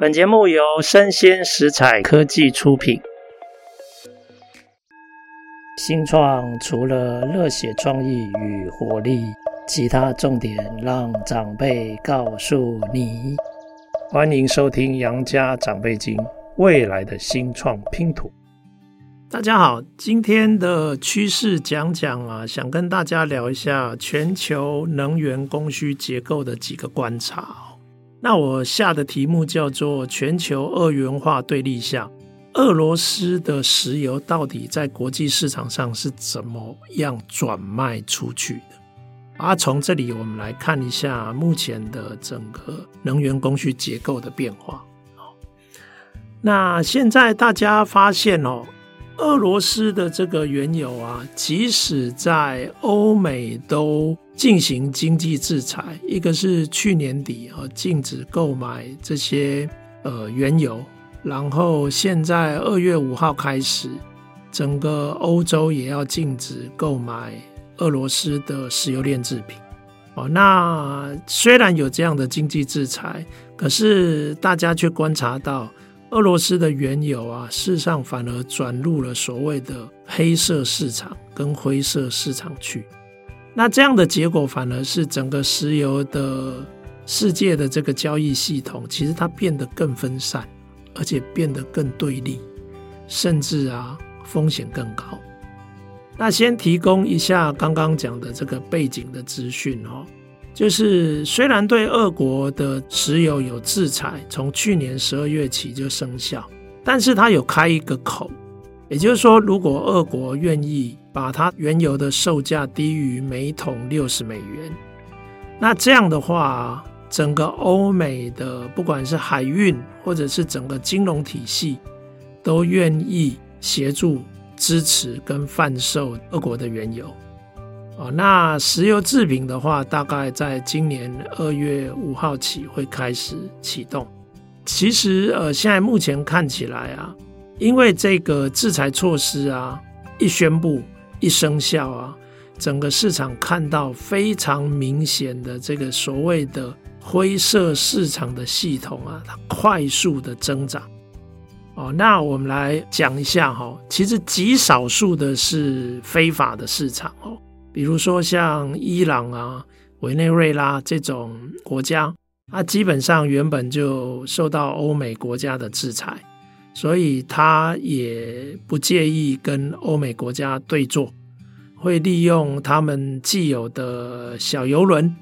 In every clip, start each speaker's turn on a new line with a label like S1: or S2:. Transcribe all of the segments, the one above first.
S1: 本节目由生鲜食材科技出品。新创除了热血创意与活力，其他重点让长辈告诉你。欢迎收听《杨家长辈经》，未来的新创拼图。大家好，今天的趋势讲讲啊，想跟大家聊一下全球能源供需结构的几个观察。那我下的题目叫做“全球二元化对立下，俄罗斯的石油到底在国际市场上是怎么样转卖出去的？”啊，从这里我们来看一下目前的整个能源供需结构的变化。那现在大家发现哦。俄罗斯的这个原油啊，即使在欧美都进行经济制裁，一个是去年底啊禁止购买这些呃原油，然后现在二月五号开始，整个欧洲也要禁止购买俄罗斯的石油炼制品。哦，那虽然有这样的经济制裁，可是大家却观察到。俄罗斯的原油啊，事实上反而转入了所谓的黑色市场跟灰色市场去。那这样的结果，反而是整个石油的世界的这个交易系统，其实它变得更分散，而且变得更对立，甚至啊风险更高。那先提供一下刚刚讲的这个背景的资讯哦。就是虽然对俄国的石油有制裁，从去年十二月起就生效，但是它有开一个口，也就是说，如果俄国愿意把它原油的售价低于每桶六十美元，那这样的话，整个欧美的不管是海运或者是整个金融体系，都愿意协助支持跟贩售俄国的原油。哦，那石油制品的话，大概在今年二月五号起会开始启动。其实，呃，现在目前看起来啊，因为这个制裁措施啊一宣布一生效啊，整个市场看到非常明显的这个所谓的灰色市场的系统啊，它快速的增长。哦，那我们来讲一下哈，其实极少数的是非法的市场哦。比如说像伊朗啊、委内瑞拉这种国家，它基本上原本就受到欧美国家的制裁，所以它也不介意跟欧美国家对坐，会利用他们既有的小游轮，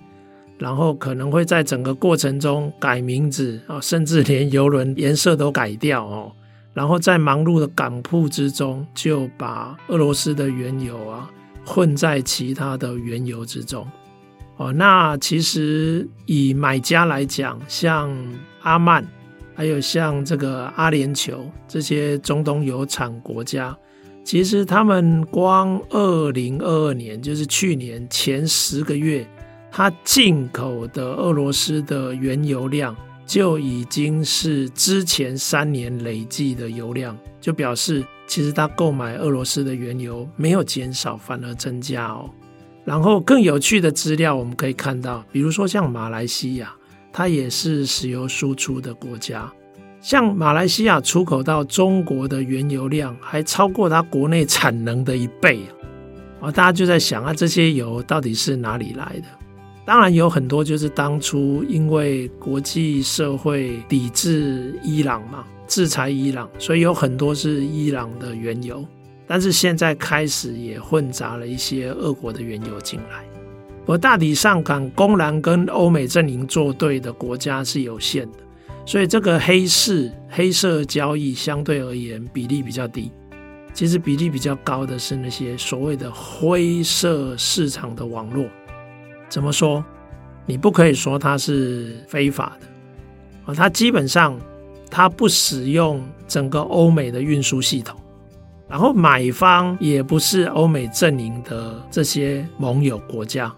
S1: 然后可能会在整个过程中改名字啊，甚至连游轮颜色都改掉哦，然后在忙碌的港埠之中，就把俄罗斯的原油啊。混在其他的原油之中，哦，那其实以买家来讲，像阿曼，还有像这个阿联酋这些中东油产国家，其实他们光二零二二年，就是去年前十个月，它进口的俄罗斯的原油量就已经是之前三年累计的油量，就表示。其实他购买俄罗斯的原油没有减少，反而增加哦。然后更有趣的资料我们可以看到，比如说像马来西亚，它也是石油输出的国家。像马来西亚出口到中国的原油量还超过它国内产能的一倍啊！大家就在想啊，这些油到底是哪里来的？当然有很多就是当初因为国际社会抵制伊朗嘛。制裁伊朗，所以有很多是伊朗的原油，但是现在开始也混杂了一些俄国的原油进来。而大体上敢公然跟欧美阵营作对的国家是有限的，所以这个黑市黑色交易相对而言比例比较低。其实比例比较高的是那些所谓的灰色市场的网络。怎么说？你不可以说它是非法的啊，它基本上。它不使用整个欧美的运输系统，然后买方也不是欧美阵营的这些盟友国家，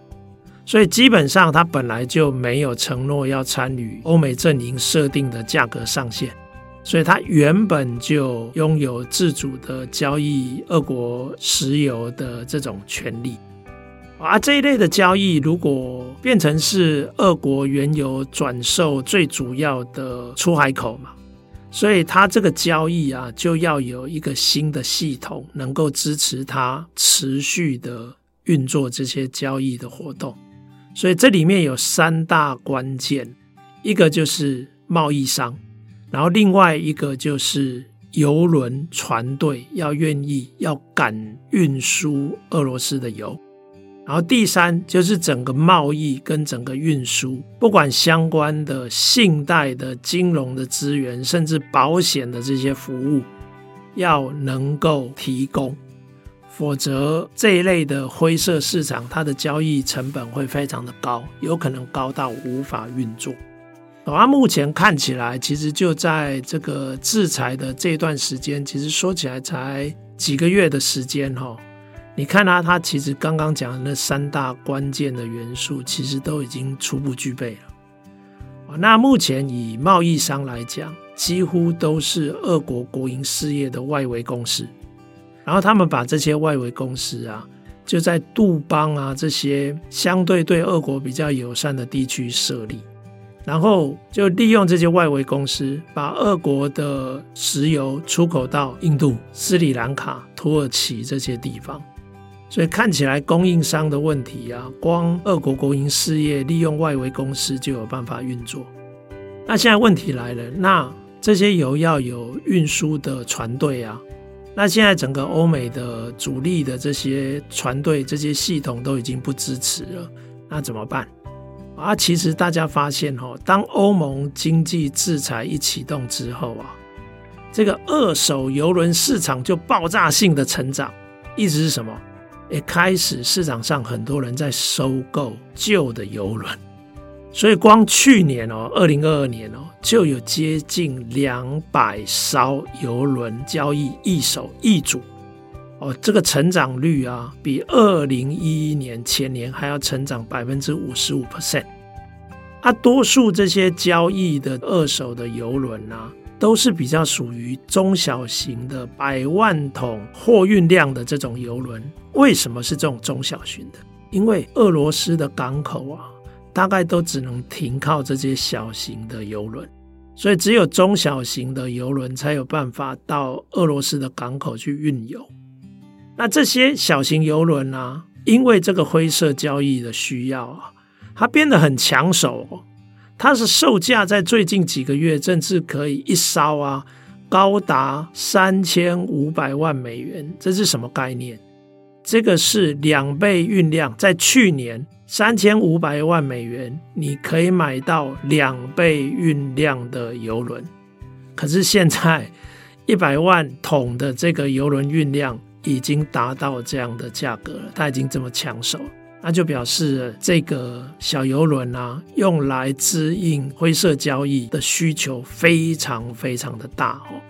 S1: 所以基本上它本来就没有承诺要参与欧美阵营设定的价格上限，所以它原本就拥有自主的交易俄国石油的这种权利。啊，这一类的交易如果变成是俄国原油转售最主要的出海口嘛，所以他这个交易啊，就要有一个新的系统能够支持他持续的运作这些交易的活动。所以这里面有三大关键，一个就是贸易商，然后另外一个就是。油轮船队要愿意要敢运输俄罗斯的油，然后第三就是整个贸易跟整个运输，不管相关的信贷的金融的资源，甚至保险的这些服务，要能够提供，否则这一类的灰色市场，它的交易成本会非常的高，有可能高到无法运作。啊，目前看起来，其实就在这个制裁的这段时间，其实说起来才几个月的时间哈。你看它，它其实刚刚讲的那三大关键的元素，其实都已经初步具备了。那目前以贸易商来讲，几乎都是俄国国营事业的外围公司，然后他们把这些外围公司啊，就在杜邦啊这些相对对俄国比较友善的地区设立。然后就利用这些外围公司，把俄国的石油出口到印度、斯里兰卡、土耳其这些地方，所以看起来供应商的问题啊，光俄国国营事业利用外围公司就有办法运作。那现在问题来了，那这些油要有运输的船队啊，那现在整个欧美的主力的这些船队、这些系统都已经不支持了，那怎么办？啊，其实大家发现哦，当欧盟经济制裁一启动之后啊，这个二手油轮市场就爆炸性的成长。意思是什么？也开始市场上很多人在收购旧的油轮，所以光去年哦，二零二二年哦，就有接近两百艘油轮交易一手一主。哦，这个成长率啊，比二零一一年前年还要成长百分之五十五 percent。啊，多数这些交易的二手的油轮啊，都是比较属于中小型的百万桶货运量的这种油轮。为什么是这种中小型的？因为俄罗斯的港口啊，大概都只能停靠这些小型的油轮，所以只有中小型的油轮才有办法到俄罗斯的港口去运油。那这些小型油轮呢？因为这个灰色交易的需要啊，它变得很抢手。它是售价在最近几个月，甚至可以一烧啊，高达三千五百万美元。这是什么概念？这个是两倍运量，在去年三千五百万美元，你可以买到两倍运量的油轮。可是现在一百万桶的这个油轮运量。已经达到这样的价格了，它已经这么抢手，那就表示这个小油轮啊，用来支应灰色交易的需求非常非常的大哦。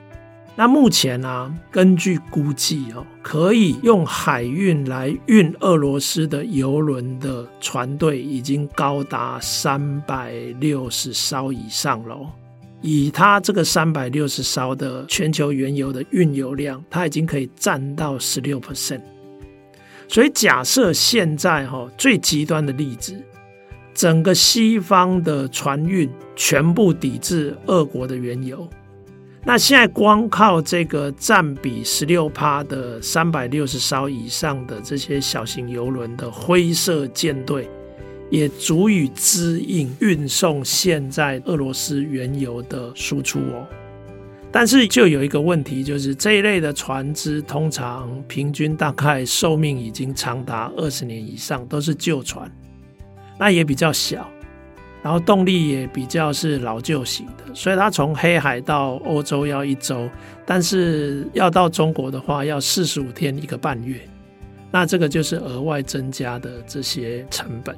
S1: 那目前呢、啊，根据估计哦，可以用海运来运俄罗斯的油轮的船队已经高达三百六十艘以上了。以它这个三百六十艘的全球原油的运油量，它已经可以占到十六 percent。所以假设现在哈最极端的例子，整个西方的船运全部抵制俄国的原油，那现在光靠这个占比十六趴的三百六十艘以上的这些小型油轮的灰色舰队。也足以支应运送现在俄罗斯原油的输出哦，但是就有一个问题，就是这一类的船只通常平均大概寿命已经长达二十年以上，都是旧船，那也比较小，然后动力也比较是老旧型的，所以它从黑海到欧洲要一周，但是要到中国的话要四十五天一个半月，那这个就是额外增加的这些成本。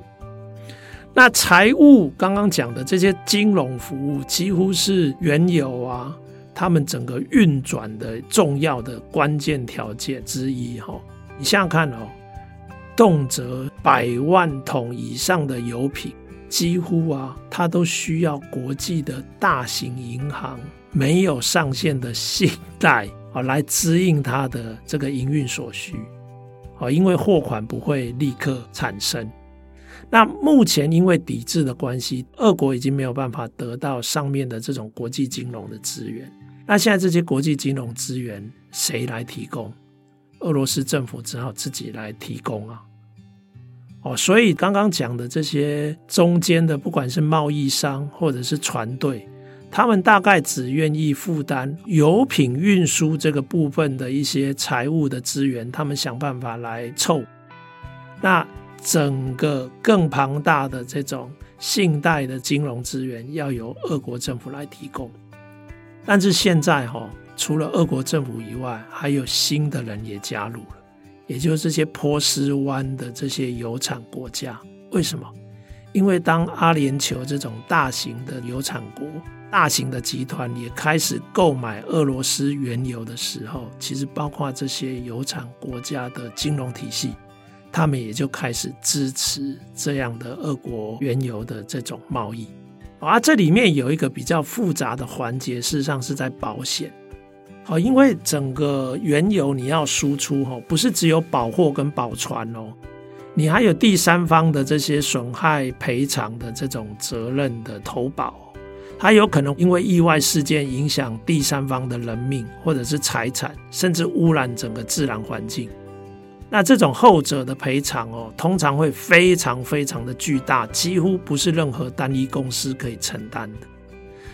S1: 那财务刚刚讲的这些金融服务，几乎是原油啊，他们整个运转的重要的关键条件之一哈。你想想看哦，动辄百万桶以上的油品，几乎啊，它都需要国际的大型银行没有上限的信贷啊，来支应它的这个营运所需。哦，因为货款不会立刻产生。那目前因为抵制的关系，俄国已经没有办法得到上面的这种国际金融的资源。那现在这些国际金融资源谁来提供？俄罗斯政府只好自己来提供啊。哦，所以刚刚讲的这些中间的，不管是贸易商或者是船队，他们大概只愿意负担油品运输这个部分的一些财务的资源，他们想办法来凑。那整个更庞大的这种信贷的金融资源，要由俄国政府来提供。但是现在哈、哦，除了俄国政府以外，还有新的人也加入了。也就是这些波斯湾的这些油产国家，为什么？因为当阿联酋这种大型的油产国、大型的集团也开始购买俄罗斯原油的时候，其实包括这些油产国家的金融体系，他们也就开始支持这样的俄国原油的这种贸易。而这里面有一个比较复杂的环节，事实上是在保险。好，因为整个原油你要输出哦，不是只有保货跟保船哦，你还有第三方的这些损害赔偿的这种责任的投保，它有可能因为意外事件影响第三方的人命或者是财产，甚至污染整个自然环境。那这种后者的赔偿哦，通常会非常非常的巨大，几乎不是任何单一公司可以承担的。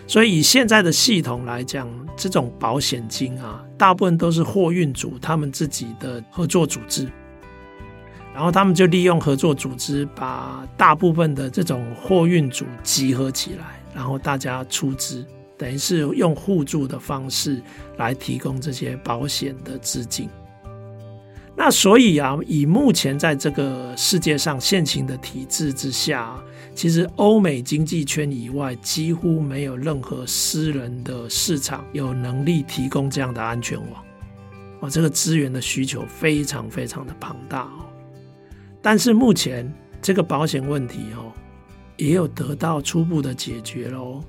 S1: 所以以现在的系统来讲，这种保险金啊，大部分都是货运组他们自己的合作组织，然后他们就利用合作组织，把大部分的这种货运组集合起来，然后大家出资，等于是用互助的方式来提供这些保险的资金。那所以啊，以目前在这个世界上现行的体制之下，其实欧美经济圈以外，几乎没有任何私人的市场有能力提供这样的安全网。哦，这个资源的需求非常非常的庞大哦。但是目前这个保险问题哦，也有得到初步的解决喽。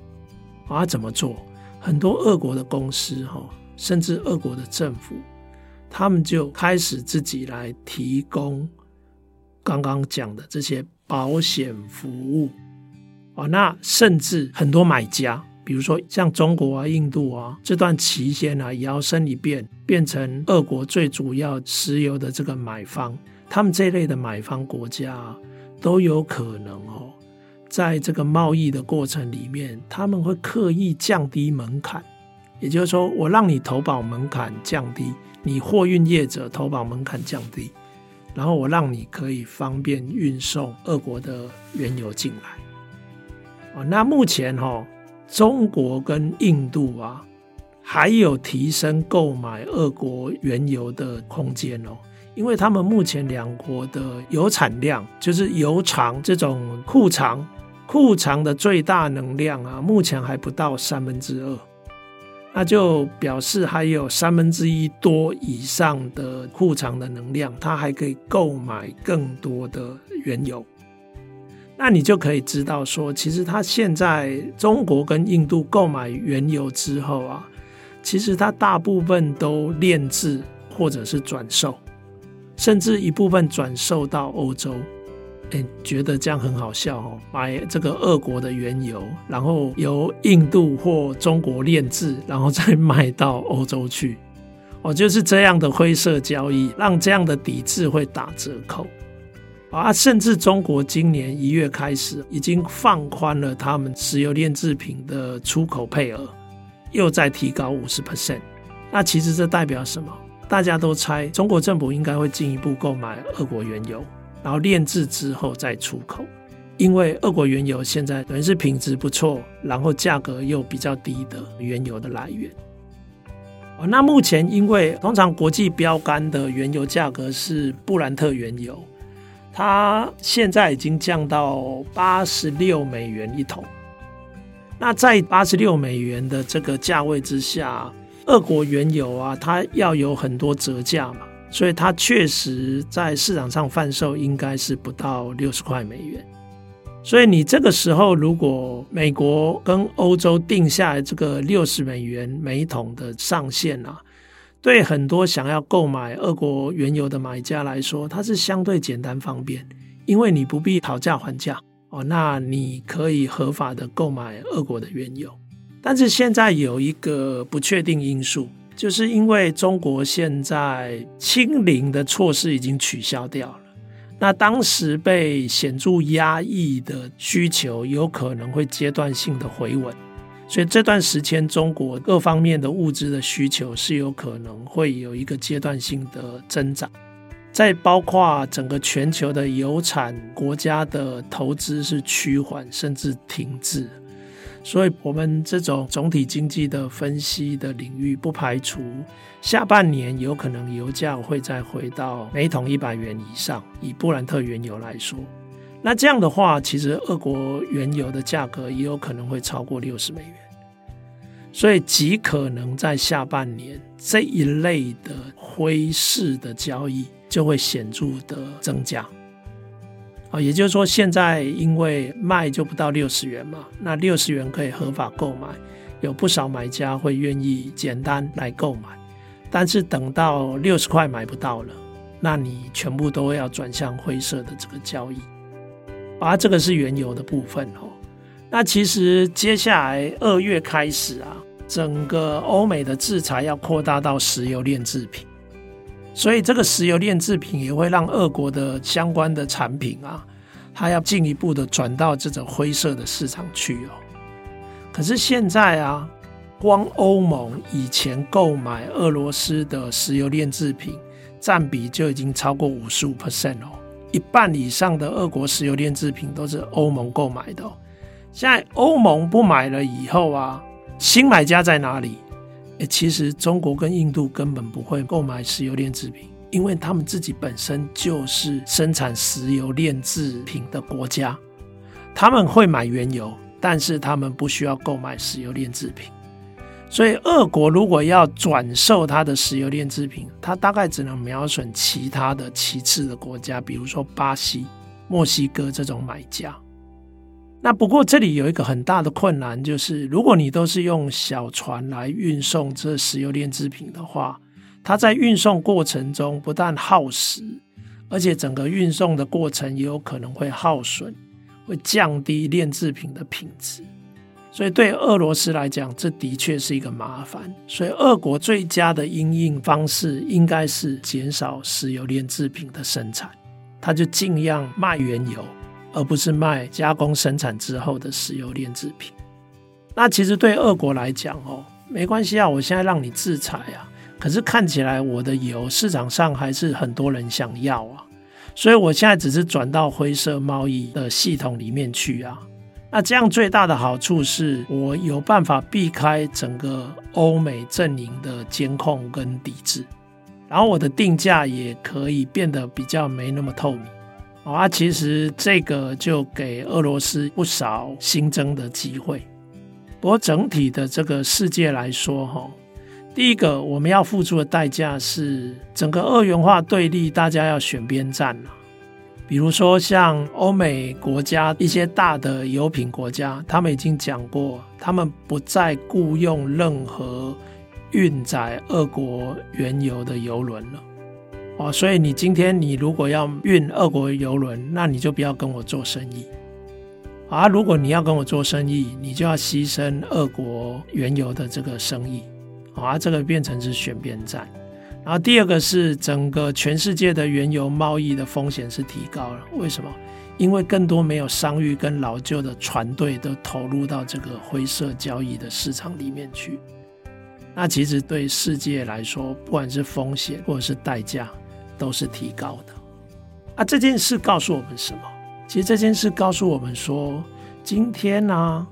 S1: 啊，怎么做？很多俄国的公司哈，甚至俄国的政府。他们就开始自己来提供刚刚讲的这些保险服务。啊，那甚至很多买家，比如说像中国啊、印度啊，这段期间啊，摇身一变变成俄国最主要石油的这个买方，他们这类的买方国家都有可能哦，在这个贸易的过程里面，他们会刻意降低门槛，也就是说，我让你投保门槛降低。你货运业者投保门槛降低，然后我让你可以方便运送俄国的原油进来。哦那目前哈，中国跟印度啊，还有提升购买俄国原油的空间哦，因为他们目前两国的油产量，就是油藏这种库藏，库藏的最大能量啊，目前还不到三分之二。那就表示还有三分之一多以上的库藏的能量，它还可以购买更多的原油。那你就可以知道说，其实它现在中国跟印度购买原油之后啊，其实它大部分都炼制或者是转售，甚至一部分转售到欧洲。哎，觉得这样很好笑哦！买这个俄国的原油，然后由印度或中国炼制，然后再 卖到欧洲去，哦，就是这样的灰色交易，让这样的抵制会打折扣啊！甚至中国今年一月开始已经放宽了他们石油炼制品的出口配额，又再提高五十 percent。那其实这代表什么？大家都猜中国政府应该会进一步购买俄国原油。然后炼制之后再出口，因为俄国原油现在等于是品质不错，然后价格又比较低的原油的来源。那目前因为通常国际标杆的原油价格是布兰特原油，它现在已经降到八十六美元一桶。那在八十六美元的这个价位之下，俄国原油啊，它要有很多折价嘛。所以它确实在市场上贩售应该是不到六十块美元。所以你这个时候如果美国跟欧洲定下来这个六十美元每桶的上限啊，对很多想要购买俄国原油的买家来说，它是相对简单方便，因为你不必讨价还价哦，那你可以合法的购买俄国的原油。但是现在有一个不确定因素，就是因为中国现在清零的措施已经取消掉了，那当时被显著压抑的需求有可能会阶段性的回稳。所以这段时间，中国各方面的物资的需求是有可能会有一个阶段性的增长，再包括整个全球的油产国家的投资是趋缓甚至停滞。所以，我们这种总体经济的分析的领域，不排除下半年有可能油价会再回到每桶一百元以上。以布兰特原油来说。那这样的话，其实俄国原油的价格也有可能会超过六十美元，所以极可能在下半年这一类的灰市的交易就会显著的增加。啊，也就是说，现在因为卖就不到六十元嘛，那六十元可以合法购买，有不少买家会愿意简单来购买，但是等到六十块买不到了，那你全部都要转向灰色的这个交易。啊，这个是原油的部分哦。那其实接下来二月开始啊，整个欧美的制裁要扩大到石油炼制品，所以这个石油炼制品也会让俄国的相关的产品啊，它要进一步的转到这种灰色的市场去哦。可是现在啊，光欧盟以前购买俄罗斯的石油炼制品占比就已经超过五十五 percent 哦。一半以上的俄国石油炼制品都是欧盟购买的哦。现在欧盟不买了以后啊，新买家在哪里？诶，其实中国跟印度根本不会购买石油炼制品，因为他们自己本身就是生产石油炼制品的国家，他们会买原油，但是他们不需要购买石油炼制品。所以，俄国如果要转售它的石油炼制品，它大概只能瞄准其他的其次的国家，比如说巴西、墨西哥这种买家。那不过这里有一个很大的困难，就是如果你都是用小船来运送这石油炼制品的话，它在运送过程中不但耗时，而且整个运送的过程也有可能会耗损，会降低炼制品的品质。所以对俄罗斯来讲，这的确是一个麻烦。所以俄国最佳的因应方式应该是减少石油炼制品的生产，它就尽量卖原油，而不是卖加工生产之后的石油炼制品。那其实对俄国来讲哦，没关系啊，我现在让你制裁啊，可是看起来我的油市场上还是很多人想要啊，所以我现在只是转到灰色贸易的系统里面去啊。那这样最大的好处是我有办法避开整个欧美阵营的监控跟抵制，然后我的定价也可以变得比较没那么透明。啊，其实这个就给俄罗斯不少新增的机会。不过整体的这个世界来说，哈，第一个我们要付出的代价是整个二元化对立，大家要选边站了。比如说，像欧美国家一些大的油品国家，他们已经讲过，他们不再雇佣任何运载俄国原油的油轮了。哦，所以你今天你如果要运俄国油轮，那你就不要跟我做生意。啊，如果你要跟我做生意，你就要牺牲俄国原油的这个生意。啊，这个变成是选边站。然后第二个是整个全世界的原油贸易的风险是提高了，为什么？因为更多没有商誉跟老旧的船队都投入到这个灰色交易的市场里面去。那其实对世界来说，不管是风险或者是代价，都是提高的。啊，这件事告诉我们什么？其实这件事告诉我们说，今天呢、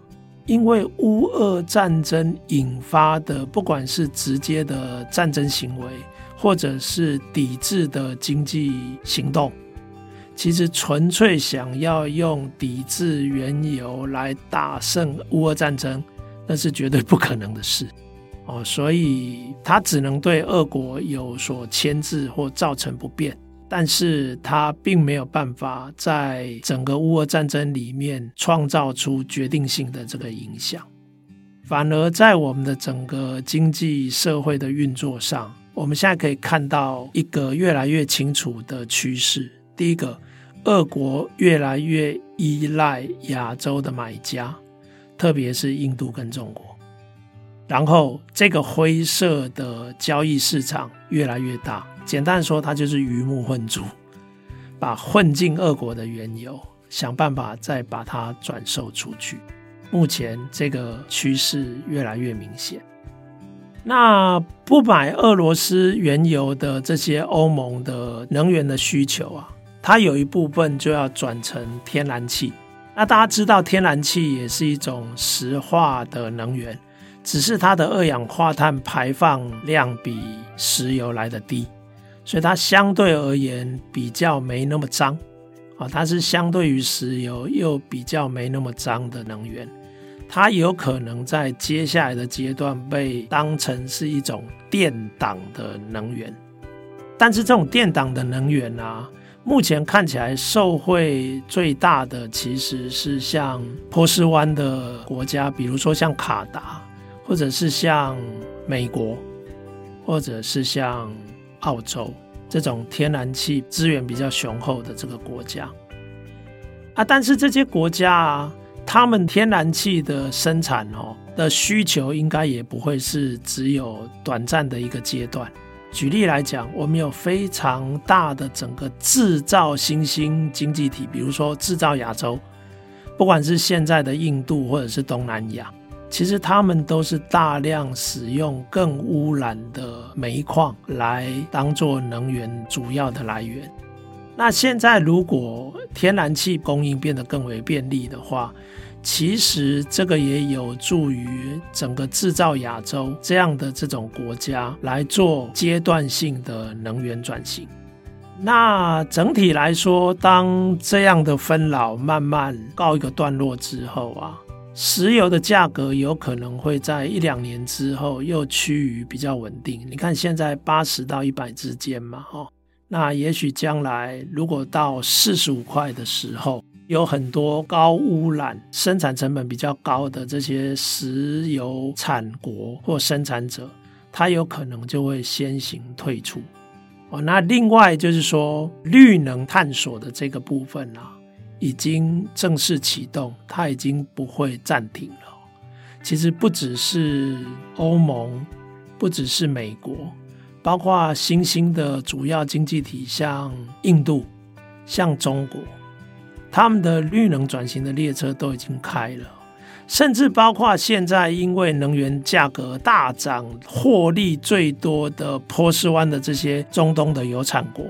S1: 因为乌俄战争引发的，不管是直接的战争行为，或者是抵制的经济行动，其实纯粹想要用抵制原油来打胜乌俄战争，那是绝对不可能的事哦。所以它只能对俄国有所牵制或造成不便，但是它并没有办法在整个乌俄战争里面创造出决定性的这个影响。反而在我们的整个经济社会的运作上，我们现在可以看到一个越来越清楚的趋势。第一个，俄国越来越依赖亚洲的买家，特别是印度跟中国。然后，这个灰色的交易市场越来越大。简单说，它就是鱼目混珠，把混进俄国的原油，想办法再把它转售出去。目前这个趋势越来越明显。那不买俄罗斯原油的这些欧盟的能源的需求啊，它有一部分就要转成天然气。那大家知道，天然气也是一种石化的能源，只是它的二氧化碳排放量比石油来的低，所以它相对而言比较没那么脏啊。它是相对于石油又比较没那么脏的能源。它有可能在接下来的阶段被当成是一种电档的能源，但是这种电档的能源啊，目前看起来受惠最大的其实是像波斯湾的国家，比如说像卡达，或者是像美国，或者是像澳洲这种天然气资源比较雄厚的这个国家啊，但是这些国家啊。他们天然气的生产哦的需求应该也不会是只有短暂的一个阶段。举例来讲，我们有非常大的整个制造新兴经济体，比如说制造亚洲，不管是现在的印度或者是东南亚，其实他们都是大量使用更污染的煤矿来当做能源主要的来源。那现在如果天然气供应变得更为便利的话，其实这个也有助于整个制造亚洲这样的这种国家来做阶段性的能源转型。那整体来说，当这样的纷扰慢慢告一个段落之后啊，石油的价格有可能会在一两年之后又趋于比较稳定。你看现在八十到一百之间嘛，哈。那也许将来如果到四十五块的时候，有很多高污染、生产成本比较高的这些石油产国或生产者，它有可能就会先行退出。哦，那另外就是说，绿能探索的这个部分啊，已经正式启动，它已经不会暂停了。其实不只是欧盟，不只是美国。包括新兴的主要经济体，像印度、像中国，他们的绿能转型的列车都已经开了，甚至包括现在因为能源价格大涨，获利最多的波斯湾的这些中东的有产国，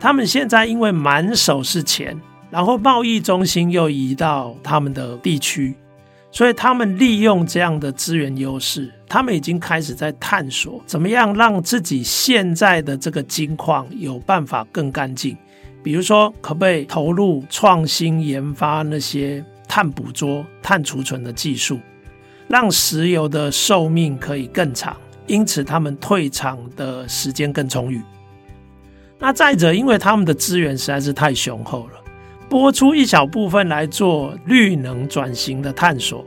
S1: 他们现在因为满手是钱，然后贸易中心又移到他们的地区。所以他们利用这样的资源优势，他们已经开始在探索怎么样让自己现在的这个金矿有办法更干净。比如说，可不可以投入创新研发那些碳捕捉、碳储存的技术，让石油的寿命可以更长，因此他们退场的时间更充裕。那再者，因为他们的资源实在是太雄厚了。拨出一小部分来做绿能转型的探索，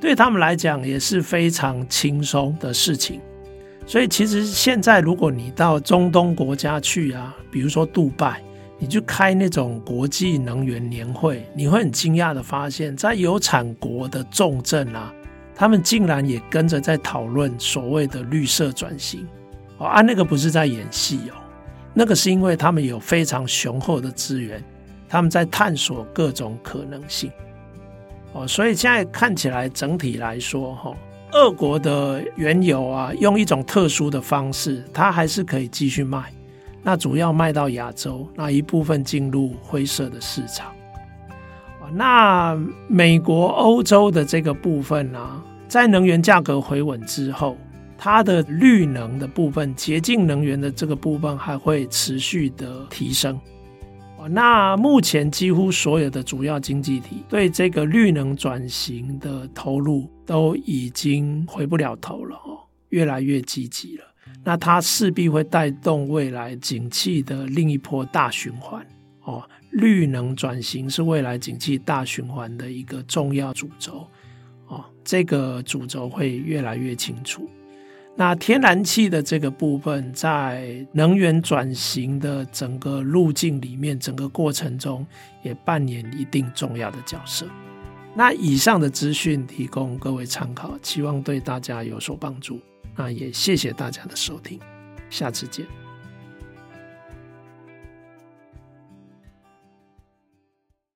S1: 对他们来讲也是非常轻松的事情。所以，其实现在如果你到中东国家去啊，比如说杜拜，你去开那种国际能源年会，你会很惊讶的发现，在有产国的重镇啊，他们竟然也跟着在讨论所谓的绿色转型。哦，啊，那个不是在演戏哦，那个是因为他们有非常雄厚的资源。他们在探索各种可能性，哦，所以现在看起来整体来说，哈，俄国的原油啊，用一种特殊的方式，它还是可以继续卖，那主要卖到亚洲，那一部分进入灰色的市场。那美国、欧洲的这个部分呢，啊，在能源价格回稳之后，它的绿能的部分、洁净能源的这个部分还会持续的提升。那目前几乎所有的主要经济体对这个绿能转型的投入都已经回不了头了哦，越来越积极了。那它势必会带动未来景气的另一波大循环哦。绿能转型是未来景气大循环的一个重要主轴哦，这个主轴会越来越清楚。那天然气的这个部分，在能源转型的整个路径里面，整个过程中也扮演一定重要的角色。那以上的资讯提供各位参考，希望对大家有所帮助。那也谢谢大家的收听，下次见。